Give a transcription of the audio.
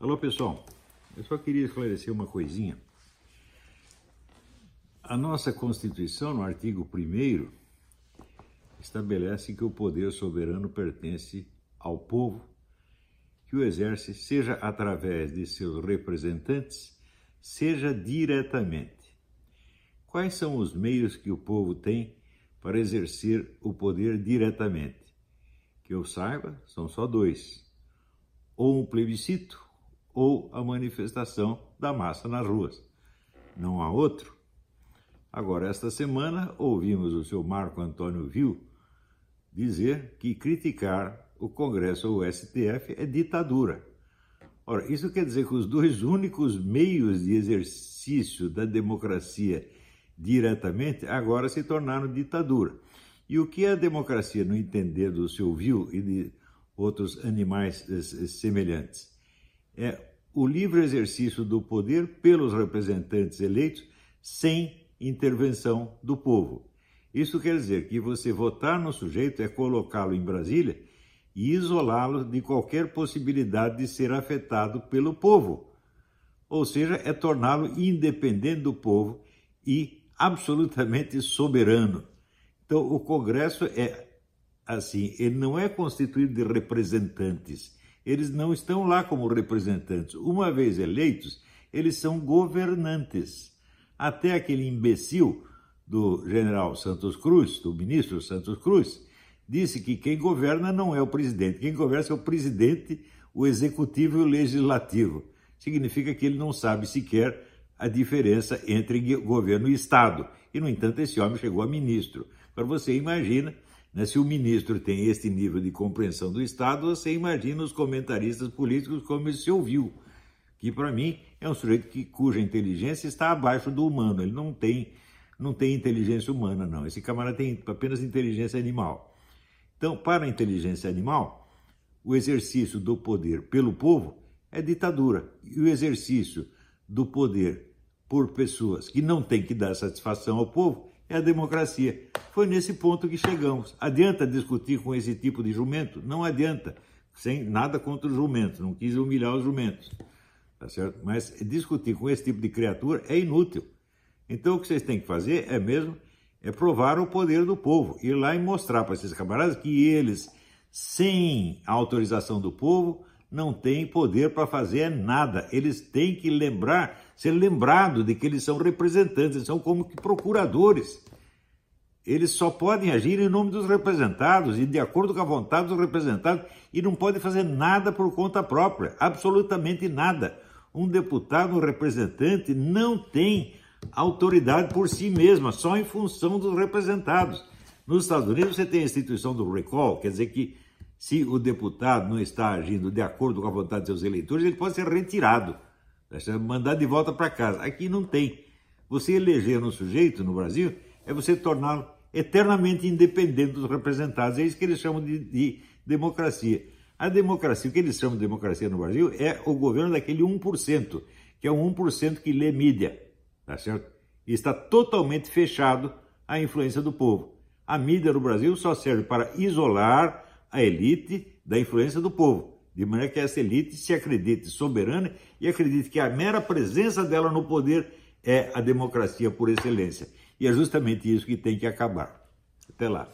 Alô pessoal, eu só queria esclarecer uma coisinha. A nossa Constituição, no artigo 1, estabelece que o poder soberano pertence ao povo, que o exerce seja através de seus representantes, seja diretamente. Quais são os meios que o povo tem para exercer o poder diretamente? Que eu saiba, são só dois: ou um plebiscito ou a manifestação da massa nas ruas. Não há outro. Agora, esta semana, ouvimos o senhor Marco Antônio Viu dizer que criticar o Congresso ou o STF é ditadura. Ora, isso quer dizer que os dois únicos meios de exercício da democracia diretamente agora se tornaram ditadura. E o que a democracia no entender do seu Viu e de outros animais eh, semelhantes? É o livre exercício do poder pelos representantes eleitos sem intervenção do povo. Isso quer dizer que você votar no sujeito é colocá-lo em Brasília e isolá-lo de qualquer possibilidade de ser afetado pelo povo. Ou seja, é torná-lo independente do povo e absolutamente soberano. Então, o Congresso é assim, ele não é constituído de representantes, eles não estão lá como representantes. Uma vez eleitos, eles são governantes. Até aquele imbecil do general Santos Cruz, do ministro Santos Cruz, disse que quem governa não é o presidente, quem governa é o presidente, o executivo e o legislativo. Significa que ele não sabe sequer a diferença entre governo e Estado. E, no entanto, esse homem chegou a ministro. Agora você imagina né? Se o ministro tem este nível de compreensão do Estado, você imagina os comentaristas políticos como se ouviu, que para mim é um sujeito que, cuja inteligência está abaixo do humano, ele não tem, não tem inteligência humana, não. Esse camarada tem apenas inteligência animal. Então, para a inteligência animal, o exercício do poder pelo povo é ditadura. E o exercício do poder por pessoas que não têm que dar satisfação ao povo é a democracia. Foi nesse ponto que chegamos. Adianta discutir com esse tipo de jumento? Não adianta. Sem nada contra os jumentos, não quis humilhar os jumentos. Tá certo? Mas discutir com esse tipo de criatura é inútil. Então o que vocês têm que fazer é mesmo é provar o poder do povo, ir lá e mostrar para esses camaradas que eles, sem a autorização do povo, não têm poder para fazer nada. Eles têm que lembrar, ser lembrado de que eles são representantes, são como que procuradores. Eles só podem agir em nome dos representados e de acordo com a vontade dos representados e não podem fazer nada por conta própria, absolutamente nada. Um deputado, um representante não tem autoridade por si mesma, só em função dos representados. Nos Estados Unidos você tem a instituição do recall, quer dizer que se o deputado não está agindo de acordo com a vontade de seus eleitores, ele pode ser retirado, mandado de volta para casa. Aqui não tem. Você eleger um sujeito no Brasil é você torná-lo eternamente independente dos representados. É isso que eles chamam de, de democracia. A democracia, o que eles chamam de democracia no Brasil, é o governo daquele 1%, que é o 1% que lê mídia, tá certo? E está totalmente fechado à influência do povo. A mídia no Brasil só serve para isolar a elite da influência do povo, de maneira que essa elite se acredite soberana e acredite que a mera presença dela no poder é a democracia por excelência. E é justamente isso que tem que acabar. Até lá.